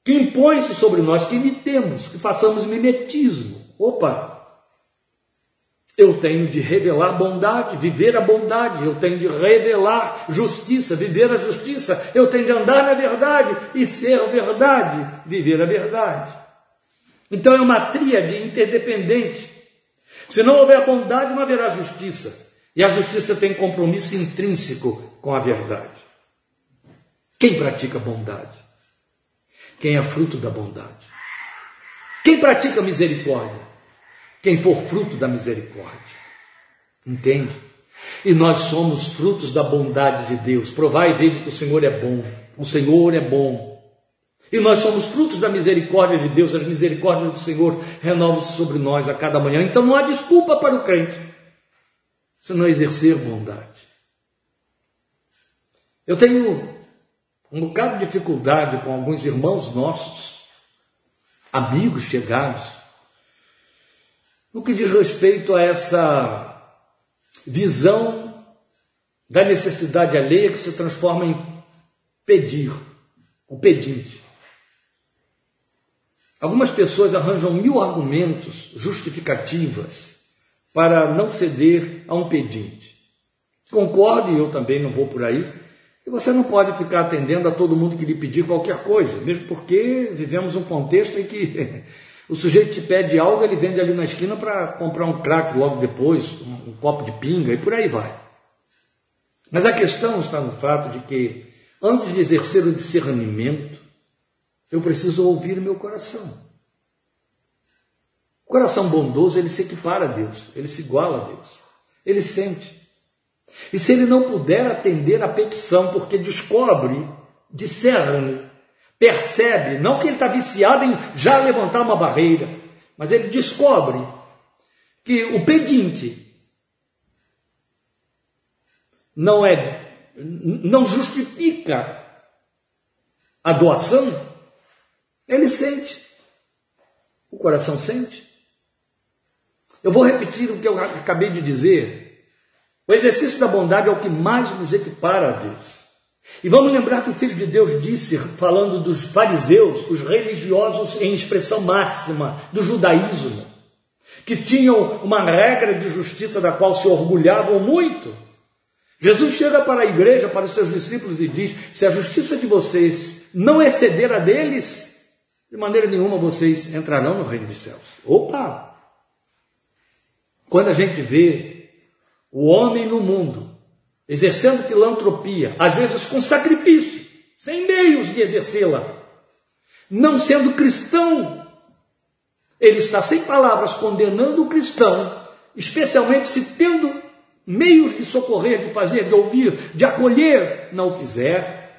que impõe-se sobre nós que imitemos, que façamos mimetismo. Opa! Eu tenho de revelar bondade, viver a bondade, eu tenho de revelar justiça, viver a justiça, eu tenho de andar na verdade e ser verdade, viver a verdade. Então é uma tríade interdependente. Se não houver bondade, não haverá justiça. E a justiça tem compromisso intrínseco com a verdade. Quem pratica bondade? Quem é fruto da bondade? Quem pratica misericórdia? Quem for fruto da misericórdia. Entende? E nós somos frutos da bondade de Deus. Provai e vede que o Senhor é bom. O Senhor é bom. E nós somos frutos da misericórdia de Deus, as misericórdias do Senhor renovam-se sobre nós a cada manhã. Então não há desculpa para o crente se não exercer bondade. Eu tenho um bocado de dificuldade com alguns irmãos nossos, amigos chegados, no que diz respeito a essa visão da necessidade alheia que se transforma em pedir, o pedinte. Algumas pessoas arranjam mil argumentos, justificativas, para não ceder a um pedinte. Concordo, e eu também não vou por aí, que você não pode ficar atendendo a todo mundo que lhe pedir qualquer coisa, mesmo porque vivemos um contexto em que o sujeito te pede algo, ele vende ali na esquina para comprar um crack logo depois, um, um copo de pinga e por aí vai. Mas a questão está no fato de que, antes de exercer o discernimento, eu preciso ouvir meu coração. O coração bondoso, ele se equipara a Deus, ele se iguala a Deus, ele sente. E se ele não puder atender a petição, porque descobre, discerne, percebe, não que ele está viciado em já levantar uma barreira, mas ele descobre que o pedinte não é, não justifica a doação, ele sente. O coração sente. Eu vou repetir o que eu acabei de dizer. O exercício da bondade é o que mais nos equipara a Deus. E vamos lembrar que o Filho de Deus disse, falando dos fariseus, os religiosos em expressão máxima do judaísmo, que tinham uma regra de justiça da qual se orgulhavam muito. Jesus chega para a igreja, para os seus discípulos e diz: se a justiça de vocês não exceder a deles, de maneira nenhuma vocês entrarão no reino dos céus. Opa! Quando a gente vê o homem no mundo exercendo filantropia, às vezes com sacrifício, sem meios de exercê-la, não sendo cristão, ele está sem palavras condenando o cristão, especialmente se tendo meios de socorrer, de fazer, de ouvir, de acolher, não o fizer,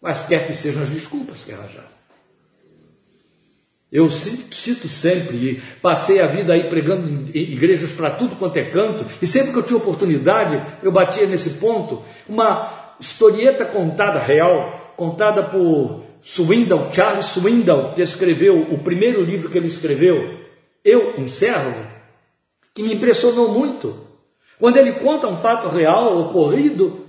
mas quer que sejam as desculpas que arranjar. Eu cito sempre, e passei a vida aí pregando em igrejas para tudo quanto é canto, e sempre que eu tinha oportunidade, eu batia nesse ponto. Uma historieta contada real, contada por Swindle, Charles Swindle, que escreveu o primeiro livro que ele escreveu, Eu, um servo, que me impressionou muito. Quando ele conta um fato real ocorrido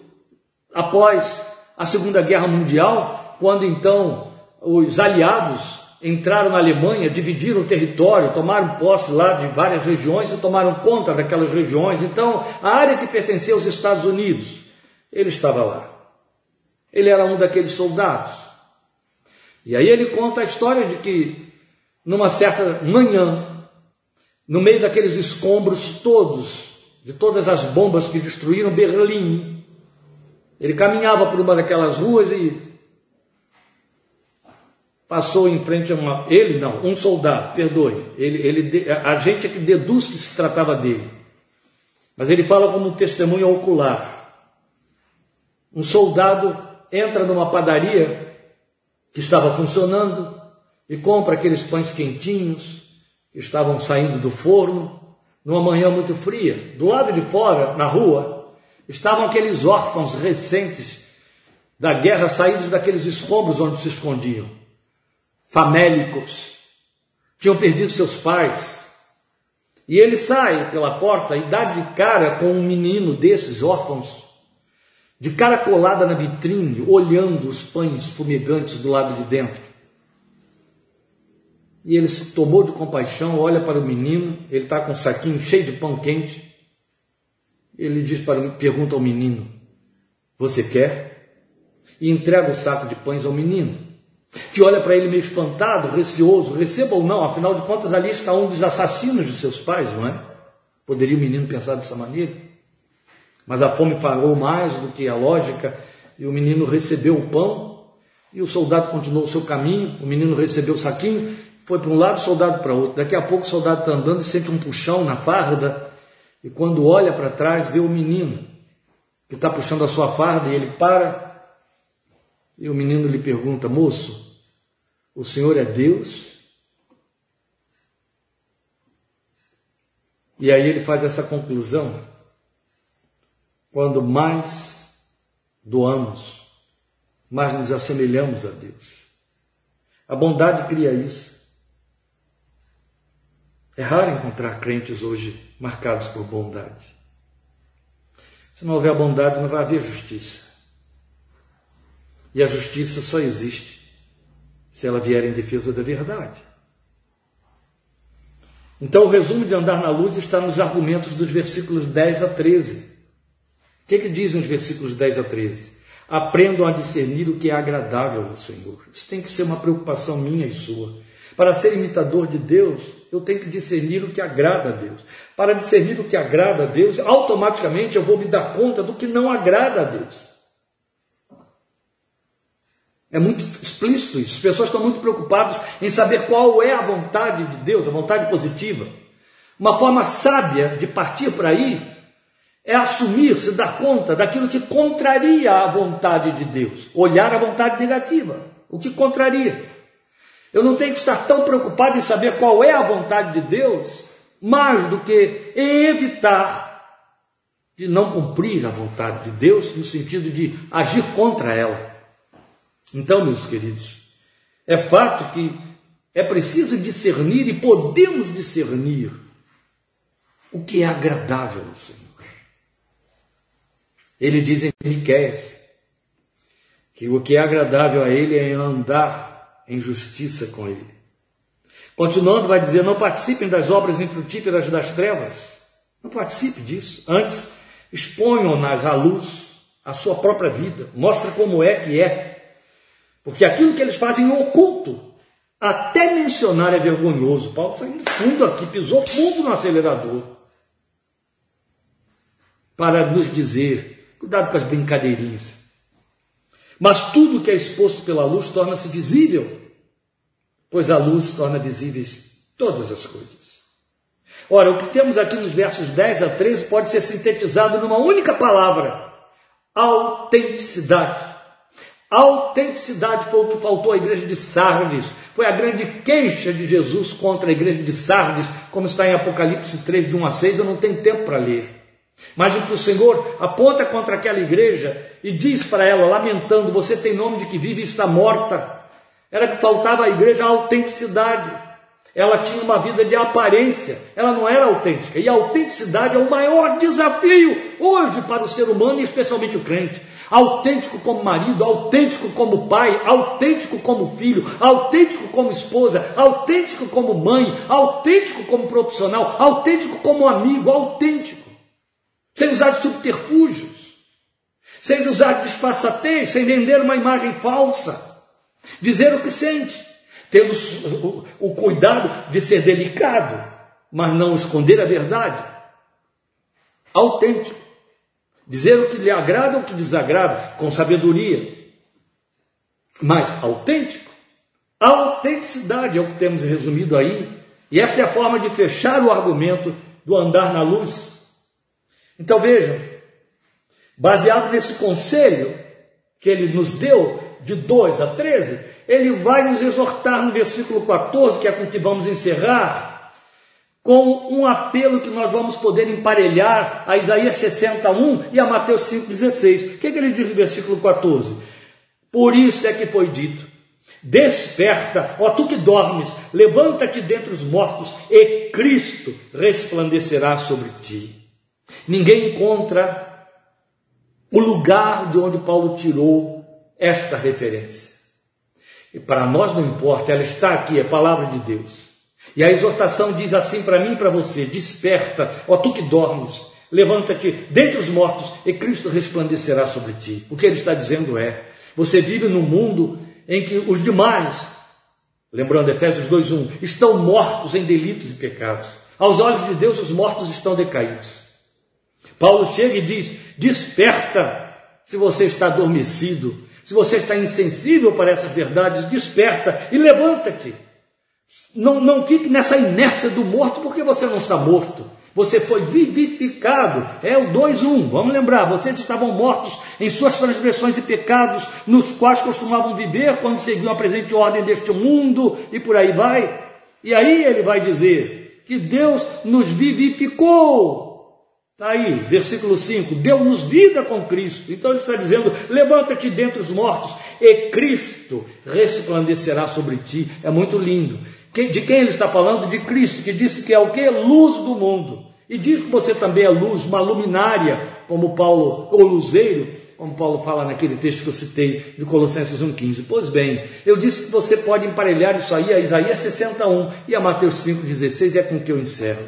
após a Segunda Guerra Mundial, quando então os aliados entraram na Alemanha, dividiram o território, tomaram posse lá de várias regiões e tomaram conta daquelas regiões. Então, a área que pertencia aos Estados Unidos, ele estava lá. Ele era um daqueles soldados. E aí ele conta a história de que, numa certa manhã, no meio daqueles escombros todos, de todas as bombas que destruíram Berlim, ele caminhava por uma daquelas ruas e passou em frente a uma. Ele não, um soldado, perdoe. Ele, ele, a gente é que deduz que se tratava dele. Mas ele fala como testemunho ocular. Um soldado entra numa padaria que estava funcionando e compra aqueles pães quentinhos que estavam saindo do forno numa manhã muito fria. Do lado de fora, na rua, estavam aqueles órfãos recentes da guerra saídos daqueles escombros onde se escondiam famélicos, tinham perdido seus pais. E ele sai pela porta e dá de cara com um menino desses órfãos, de cara colada na vitrine, olhando os pães fumegantes do lado de dentro. E ele se tomou de compaixão, olha para o menino, ele está com um saquinho cheio de pão quente. Ele diz para, pergunta ao menino: Você quer? E entrega o saco de pães ao menino que olha para ele meio espantado, receoso, receba ou não, afinal de contas ali está um dos assassinos de seus pais, não é? Poderia o menino pensar dessa maneira? Mas a fome pagou mais do que a lógica, e o menino recebeu o pão, e o soldado continuou o seu caminho, o menino recebeu o saquinho, foi para um lado, o soldado para outro. Daqui a pouco o soldado está andando e sente um puxão na farda, e quando olha para trás, vê o menino que está puxando a sua farda, e ele para, e o menino lhe pergunta: Moço, O Senhor é Deus. E aí ele faz essa conclusão. Quando mais doamos, mais nos assemelhamos a Deus. A bondade cria isso. É raro encontrar crentes hoje marcados por bondade. Se não houver bondade, não vai haver justiça. E a justiça só existe se ela vier em defesa da verdade. Então, o resumo de andar na luz está nos argumentos dos versículos 10 a 13. O que, é que dizem os versículos 10 a 13? Aprendam a discernir o que é agradável ao Senhor. Isso tem que ser uma preocupação minha e sua. Para ser imitador de Deus, eu tenho que discernir o que agrada a Deus. Para discernir o que agrada a Deus, automaticamente eu vou me dar conta do que não agrada a Deus. É muito explícito isso. As pessoas estão muito preocupadas em saber qual é a vontade de Deus, a vontade positiva. Uma forma sábia de partir por aí é assumir, se dar conta daquilo que contraria a vontade de Deus, olhar a vontade negativa, o que contraria. Eu não tenho que estar tão preocupado em saber qual é a vontade de Deus, mais do que em evitar de não cumprir a vontade de Deus, no sentido de agir contra ela. Então, meus queridos, é fato que é preciso discernir e podemos discernir o que é agradável ao Senhor. Ele diz em Miqueias que o que é agradável a ele é andar em justiça com ele. Continuando, vai dizer: não participem das obras infrutíferas das trevas. Não participe disso. Antes, exponham-nas à luz, a sua própria vida. Mostra como é que é porque aquilo que eles fazem em oculto, até mencionar é vergonhoso. Paulo está indo fundo aqui, pisou fundo no acelerador. Para nos dizer, cuidado com as brincadeirinhas. Mas tudo que é exposto pela luz torna-se visível, pois a luz torna visíveis todas as coisas. Ora, o que temos aqui nos versos 10 a 13 pode ser sintetizado numa única palavra: autenticidade. Autenticidade foi o que faltou à igreja de Sardes. Foi a grande queixa de Jesus contra a igreja de Sardes, como está em Apocalipse 3, de 1 a 6. Eu não tenho tempo para ler. Mas o que o Senhor aponta contra aquela igreja e diz para ela, lamentando: Você tem nome de que vive e está morta. Era que faltava à igreja a autenticidade. Ela tinha uma vida de aparência, ela não era autêntica. E a autenticidade é o maior desafio hoje para o ser humano e especialmente o crente. Autêntico como marido, autêntico como pai, autêntico como filho, autêntico como esposa, autêntico como mãe, autêntico como profissional, autêntico como amigo, autêntico. Sem usar de subterfúgios, sem usar de disfarçatez, sem vender uma imagem falsa, dizer o que sente tendo o cuidado de ser delicado, mas não esconder a verdade. Autêntico. Dizer o que lhe agrada ou o que desagrada, com sabedoria. Mas autêntico. A autenticidade é o que temos resumido aí. E esta é a forma de fechar o argumento do andar na luz. Então vejam, baseado nesse conselho que ele nos deu, de 2 a 13, ele vai nos exortar no versículo 14, que é com que vamos encerrar, com um apelo que nós vamos poder emparelhar a Isaías 61 e a Mateus 5,16. O que, é que ele diz no versículo 14? Por isso é que foi dito: Desperta, ó tu que dormes, levanta-te dentre os mortos, e Cristo resplandecerá sobre ti. Ninguém encontra o lugar de onde Paulo tirou esta referência. E para nós não importa, ela está aqui, é palavra de Deus. E a exortação diz assim para mim e para você: Desperta, ó tu que dormes, levanta-te dentre os mortos e Cristo resplandecerá sobre ti. O que ele está dizendo é: você vive num mundo em que os demais, lembrando Efésios 2:1, estão mortos em delitos e pecados. Aos olhos de Deus, os mortos estão decaídos. Paulo chega e diz: Desperta, se você está adormecido, se você está insensível para essas verdades, desperta e levanta-te. Não, não fique nessa inércia do morto, porque você não está morto. Você foi vivificado. É o 2:1. Vamos lembrar, vocês estavam mortos em suas transgressões e pecados, nos quais costumavam viver quando seguiam a presente ordem deste mundo e por aí vai. E aí ele vai dizer que Deus nos vivificou. Está aí, versículo 5: Deu-nos vida com Cristo. Então ele está dizendo: levanta-te dentre os mortos, e Cristo resplandecerá sobre ti. É muito lindo. De quem ele está falando? De Cristo, que disse que é o que? Luz do mundo. E diz que você também é luz, uma luminária, como Paulo, ou luzeiro, como Paulo fala naquele texto que eu citei de Colossenses 1,15. Pois bem, eu disse que você pode emparelhar isso aí a Isaías 61 e a Mateus 5,16 é com que eu encerro.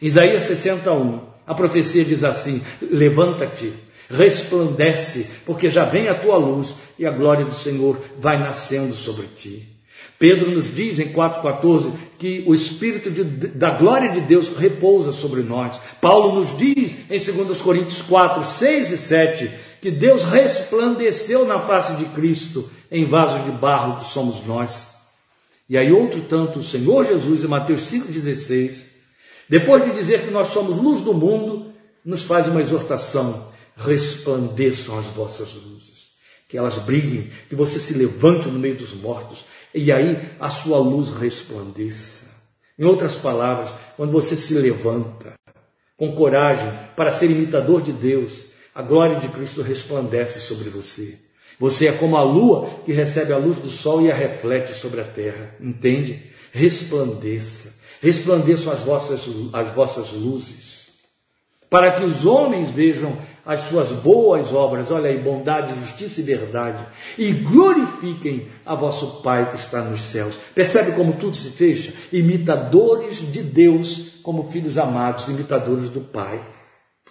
Isaías 61. A profecia diz assim: Levanta-te, resplandece, porque já vem a tua luz e a glória do Senhor vai nascendo sobre ti. Pedro nos diz em 4,14 que o Espírito de, da glória de Deus repousa sobre nós. Paulo nos diz em 2 Coríntios 4, 6 e 7 que Deus resplandeceu na face de Cristo em vasos de barro que somos nós. E aí, outro tanto, o Senhor Jesus, em Mateus 5,16, depois de dizer que nós somos luz do mundo, nos faz uma exortação: resplandeçam as vossas luzes, que elas brilhem, que você se levante no meio dos mortos, e aí a sua luz resplandeça. Em outras palavras, quando você se levanta com coragem para ser imitador de Deus, a glória de Cristo resplandece sobre você. Você é como a lua que recebe a luz do sol e a reflete sobre a terra. Entende? Resplandeça resplandeçam as vossas, as vossas luzes, para que os homens vejam as suas boas obras, olha aí, bondade, justiça e verdade, e glorifiquem a vosso Pai que está nos céus. Percebe como tudo se fecha? Imitadores de Deus, como filhos amados, imitadores do Pai.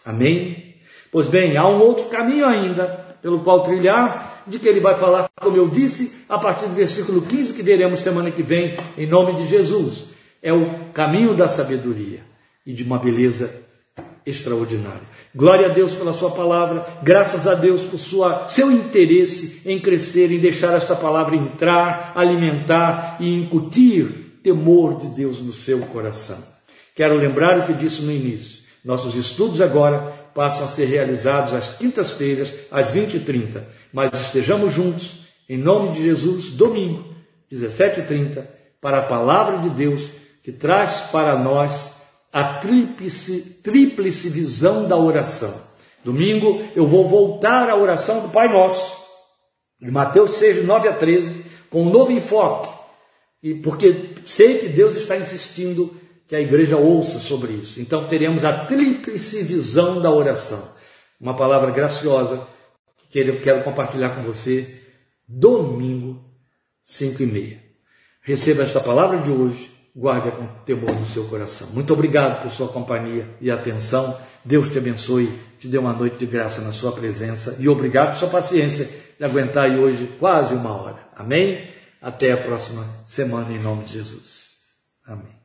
Amém? Pois bem, há um outro caminho ainda pelo qual trilhar, de que ele vai falar, como eu disse, a partir do versículo 15, que veremos semana que vem, em nome de Jesus é o caminho da sabedoria e de uma beleza extraordinária. Glória a Deus pela sua palavra, graças a Deus por sua, seu interesse em crescer, em deixar esta palavra entrar, alimentar e incutir temor de Deus no seu coração. Quero lembrar o que disse no início. Nossos estudos agora passam a ser realizados às quintas-feiras, às 20h30. Mas estejamos juntos, em nome de Jesus, domingo, 17h30, para a palavra de Deus que traz para nós a tríplice, tríplice visão da oração. Domingo eu vou voltar à oração do Pai Nosso, de Mateus 6, 9 a 13, com um novo enfoque, e porque sei que Deus está insistindo que a igreja ouça sobre isso. Então teremos a tríplice visão da oração. Uma palavra graciosa que eu quero compartilhar com você domingo, 5 e meia. Receba esta palavra de hoje guarde com temor no seu coração. Muito obrigado por sua companhia e atenção. Deus te abençoe, te dê uma noite de graça na sua presença e obrigado por sua paciência de aguentar aí hoje quase uma hora. Amém? Até a próxima semana em nome de Jesus. Amém.